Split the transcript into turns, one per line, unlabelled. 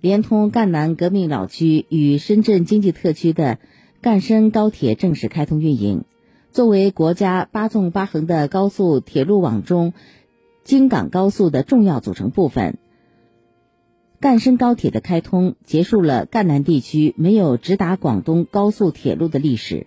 连通赣南革命老区与深圳经济特区的赣深高铁正式开通运营。作为国家八纵八横的高速铁路网中京港高速的重要组成部分。赣深高铁的开通结束了赣南地区没有直达广东高速铁路的历史。